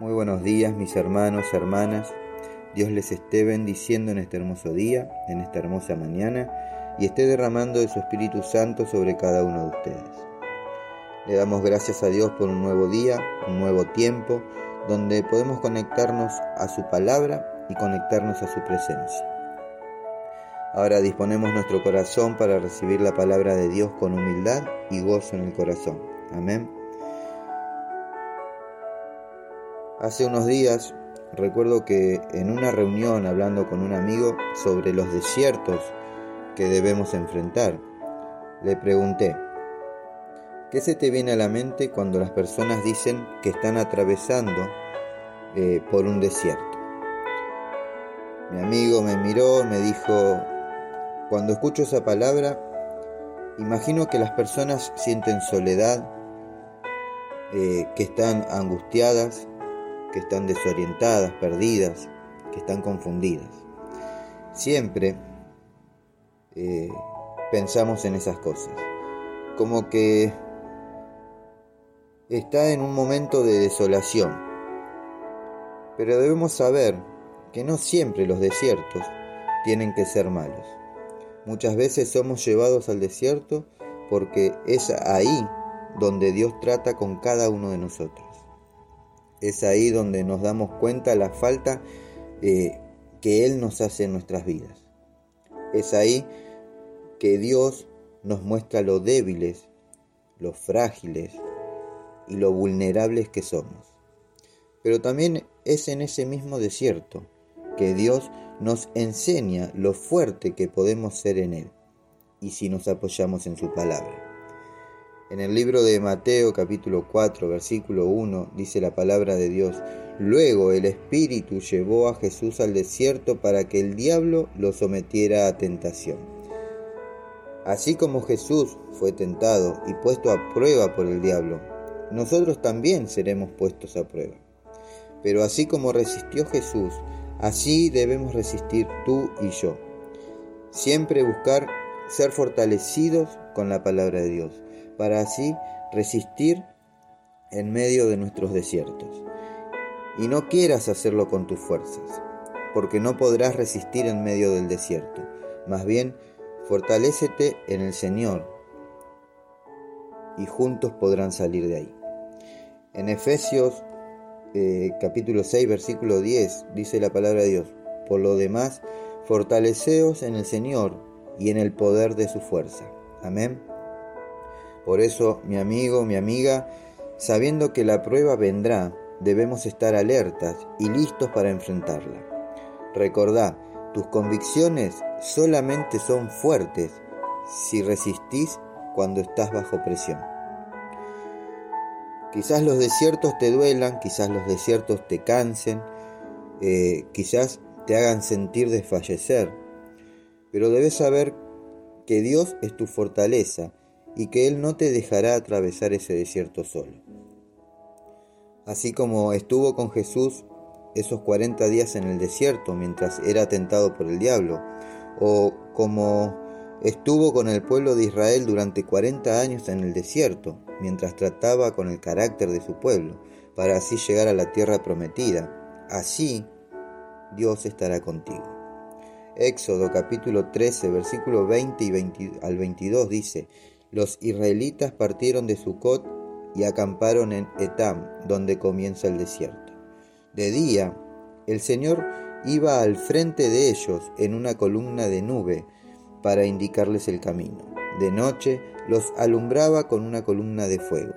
Muy buenos días mis hermanos, hermanas. Dios les esté bendiciendo en este hermoso día, en esta hermosa mañana, y esté derramando de su Espíritu Santo sobre cada uno de ustedes. Le damos gracias a Dios por un nuevo día, un nuevo tiempo, donde podemos conectarnos a su palabra y conectarnos a su presencia. Ahora disponemos nuestro corazón para recibir la palabra de Dios con humildad y gozo en el corazón. Amén. Hace unos días recuerdo que en una reunión hablando con un amigo sobre los desiertos que debemos enfrentar, le pregunté, ¿qué se te viene a la mente cuando las personas dicen que están atravesando eh, por un desierto? Mi amigo me miró me dijo, cuando escucho esa palabra, imagino que las personas sienten soledad, eh, que están angustiadas, que están desorientadas, perdidas, que están confundidas. Siempre eh, pensamos en esas cosas, como que está en un momento de desolación. Pero debemos saber que no siempre los desiertos tienen que ser malos. Muchas veces somos llevados al desierto porque es ahí donde Dios trata con cada uno de nosotros. Es ahí donde nos damos cuenta la falta eh, que Él nos hace en nuestras vidas. Es ahí que Dios nos muestra lo débiles, lo frágiles y lo vulnerables que somos. Pero también es en ese mismo desierto que Dios nos enseña lo fuerte que podemos ser en Él y si nos apoyamos en su palabra. En el libro de Mateo capítulo 4 versículo 1 dice la palabra de Dios, Luego el Espíritu llevó a Jesús al desierto para que el diablo lo sometiera a tentación. Así como Jesús fue tentado y puesto a prueba por el diablo, nosotros también seremos puestos a prueba. Pero así como resistió Jesús, así debemos resistir tú y yo. Siempre buscar ser fortalecidos con la palabra de Dios para así resistir en medio de nuestros desiertos. Y no quieras hacerlo con tus fuerzas, porque no podrás resistir en medio del desierto. Más bien, fortalécete en el Señor y juntos podrán salir de ahí. En Efesios eh, capítulo 6 versículo 10 dice la palabra de Dios, por lo demás, fortaleceos en el Señor y en el poder de su fuerza. Amén. Por eso, mi amigo, mi amiga, sabiendo que la prueba vendrá, debemos estar alertas y listos para enfrentarla. Recordá, tus convicciones solamente son fuertes si resistís cuando estás bajo presión. Quizás los desiertos te duelan, quizás los desiertos te cansen, eh, quizás te hagan sentir desfallecer, pero debes saber que Dios es tu fortaleza y que Él no te dejará atravesar ese desierto solo. Así como estuvo con Jesús esos 40 días en el desierto mientras era tentado por el diablo, o como estuvo con el pueblo de Israel durante 40 años en el desierto, mientras trataba con el carácter de su pueblo, para así llegar a la tierra prometida. Así Dios estará contigo. Éxodo capítulo 13, versículo 20 y al 22 dice, los israelitas partieron de Sucot y acamparon en Etam, donde comienza el desierto. De día, el Señor iba al frente de ellos en una columna de nube para indicarles el camino. De noche los alumbraba con una columna de fuego.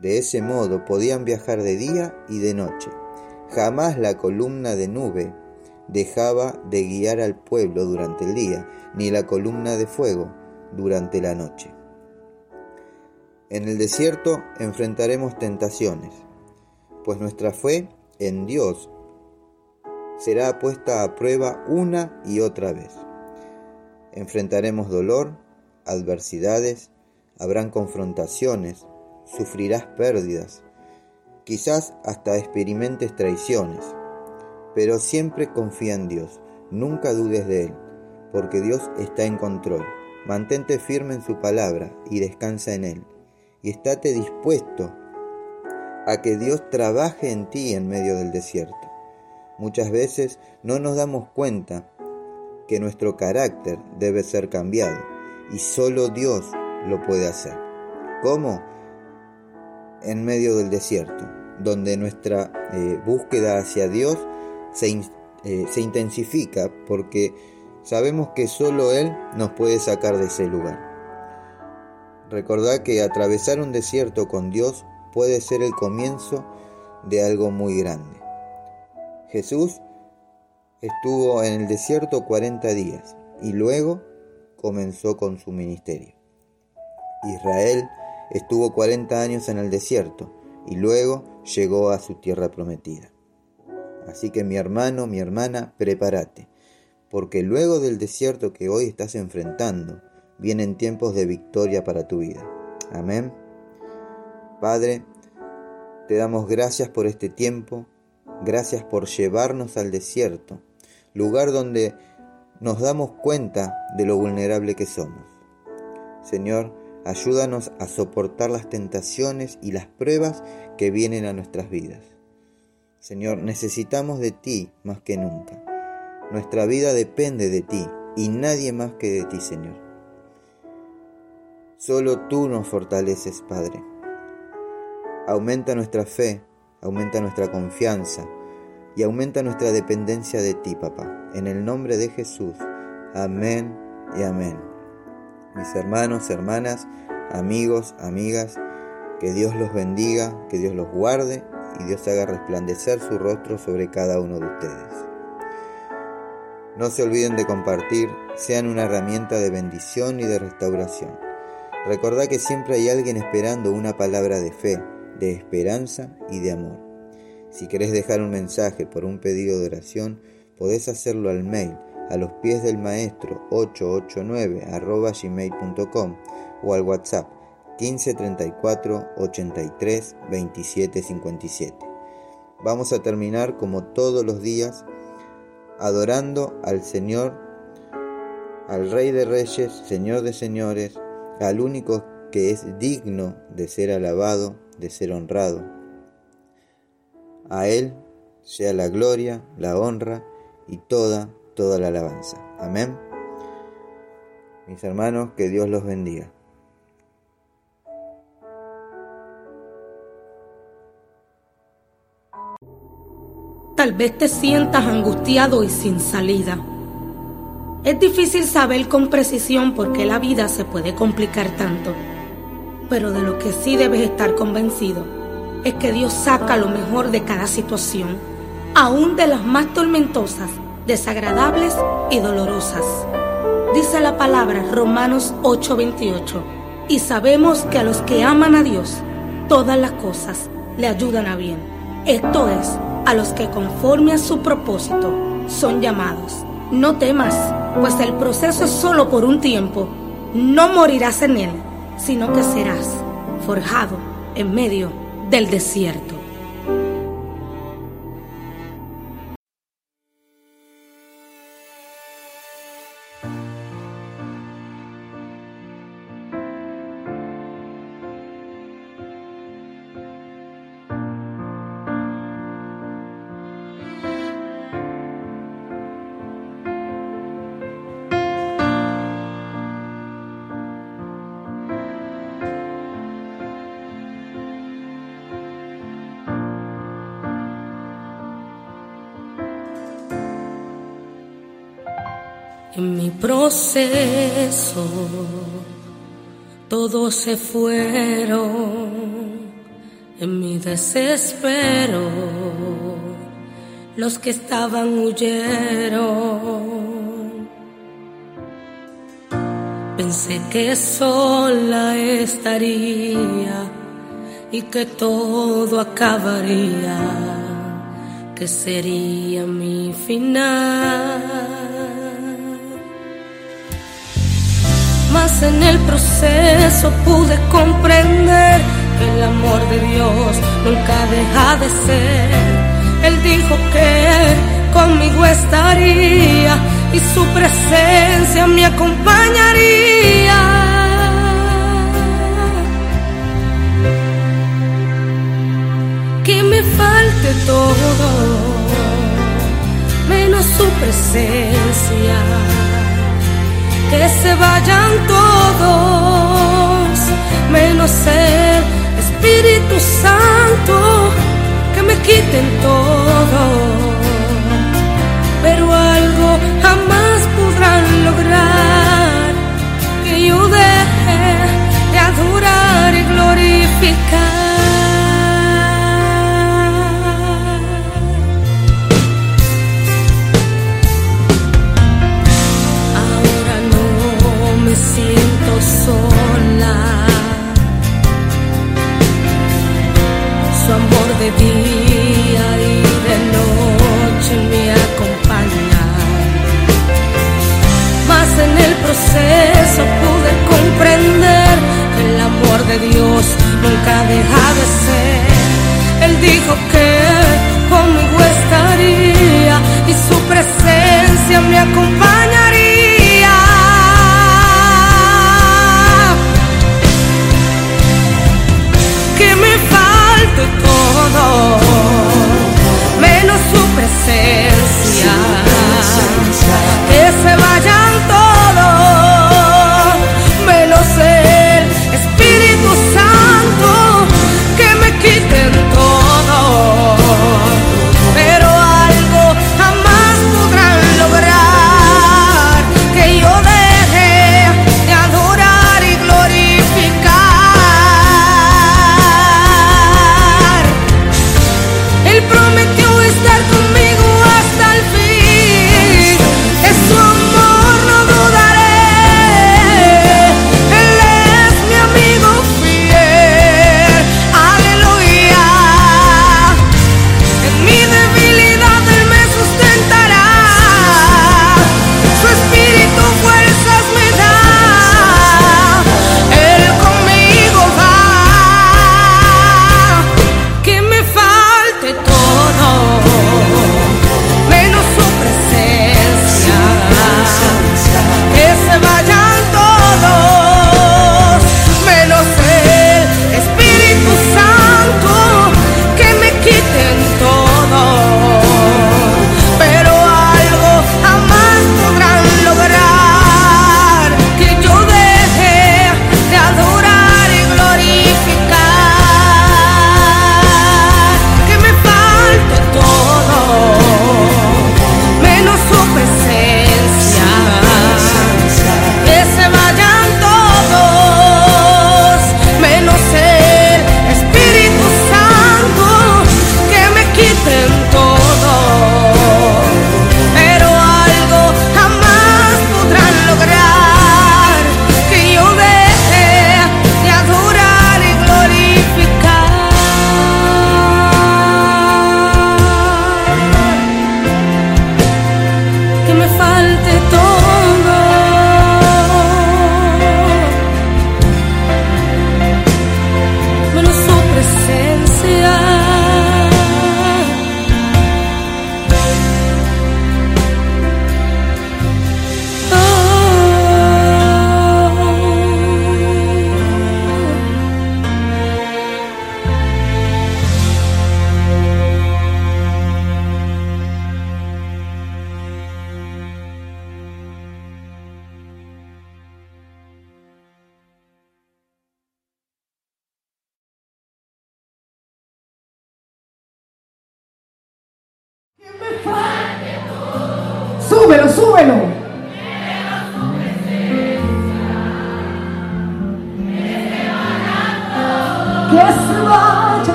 De ese modo podían viajar de día y de noche. Jamás la columna de nube dejaba de guiar al pueblo durante el día, ni la columna de fuego durante la noche. En el desierto enfrentaremos tentaciones, pues nuestra fe en Dios será puesta a prueba una y otra vez. Enfrentaremos dolor, adversidades, habrán confrontaciones, sufrirás pérdidas, quizás hasta experimentes traiciones, pero siempre confía en Dios, nunca dudes de Él, porque Dios está en control. Mantente firme en su palabra y descansa en Él y estate dispuesto a que Dios trabaje en ti en medio del desierto. Muchas veces no nos damos cuenta que nuestro carácter debe ser cambiado y solo Dios lo puede hacer. ¿Cómo? En medio del desierto, donde nuestra eh, búsqueda hacia Dios se, eh, se intensifica porque sabemos que solo Él nos puede sacar de ese lugar. Recordad que atravesar un desierto con Dios puede ser el comienzo de algo muy grande. Jesús estuvo en el desierto 40 días y luego comenzó con su ministerio. Israel estuvo 40 años en el desierto y luego llegó a su tierra prometida. Así que mi hermano, mi hermana, prepárate, porque luego del desierto que hoy estás enfrentando, vienen tiempos de victoria para tu vida. Amén. Padre, te damos gracias por este tiempo, gracias por llevarnos al desierto, lugar donde nos damos cuenta de lo vulnerable que somos. Señor, ayúdanos a soportar las tentaciones y las pruebas que vienen a nuestras vidas. Señor, necesitamos de ti más que nunca. Nuestra vida depende de ti y nadie más que de ti, Señor. Solo tú nos fortaleces, Padre. Aumenta nuestra fe, aumenta nuestra confianza y aumenta nuestra dependencia de ti, papá. En el nombre de Jesús. Amén y amén. Mis hermanos, hermanas, amigos, amigas, que Dios los bendiga, que Dios los guarde y Dios haga resplandecer su rostro sobre cada uno de ustedes. No se olviden de compartir, sean una herramienta de bendición y de restauración. Recordad que siempre hay alguien esperando una palabra de fe, de esperanza y de amor. Si querés dejar un mensaje por un pedido de oración, podés hacerlo al mail a los pies del maestro 889 gmail.com o al WhatsApp 1534 83 27 57. Vamos a terminar como todos los días adorando al Señor, al Rey de Reyes, Señor de Señores, al único que es digno de ser alabado, de ser honrado. A Él sea la gloria, la honra y toda, toda la alabanza. Amén. Mis hermanos, que Dios los bendiga. Tal vez te sientas angustiado y sin salida. Es difícil saber con precisión por qué la vida se puede complicar tanto, pero de lo que sí debes estar convencido es que Dios saca lo mejor de cada situación, aún de las más tormentosas, desagradables y dolorosas. Dice la palabra Romanos 8:28, y sabemos que a los que aman a Dios, todas las cosas le ayudan a bien. Esto es, a los que conforme a su propósito son llamados. No temas, pues el proceso es solo por un tiempo. No morirás en él, sino que serás forjado en medio del desierto. En mi proceso todos se fueron, en mi desespero los que estaban huyeron. Pensé que sola estaría y que todo acabaría, que sería mi final. En el proceso pude comprender que el amor de Dios nunca deja de ser. Él dijo que conmigo estaría y su presencia me acompañaría. Que me falte todo, menos su presencia que se vayan todos, menos el Espíritu Santo, que me quiten todo. Pero algo deja de ser. Él dijo que conmigo estaría y su presencia me acompaña.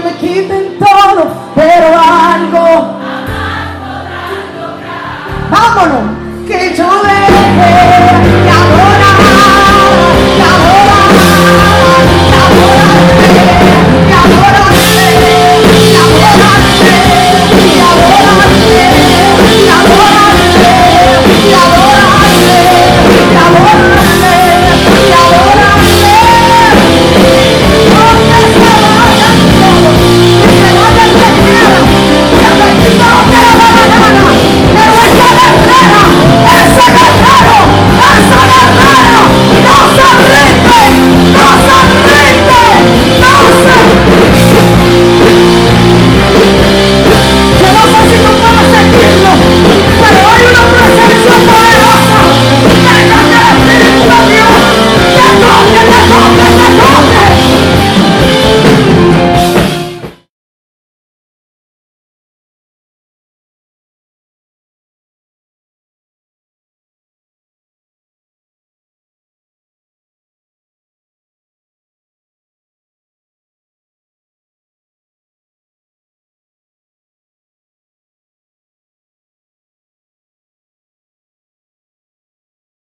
me quiten todo, pero algo. Vámonos.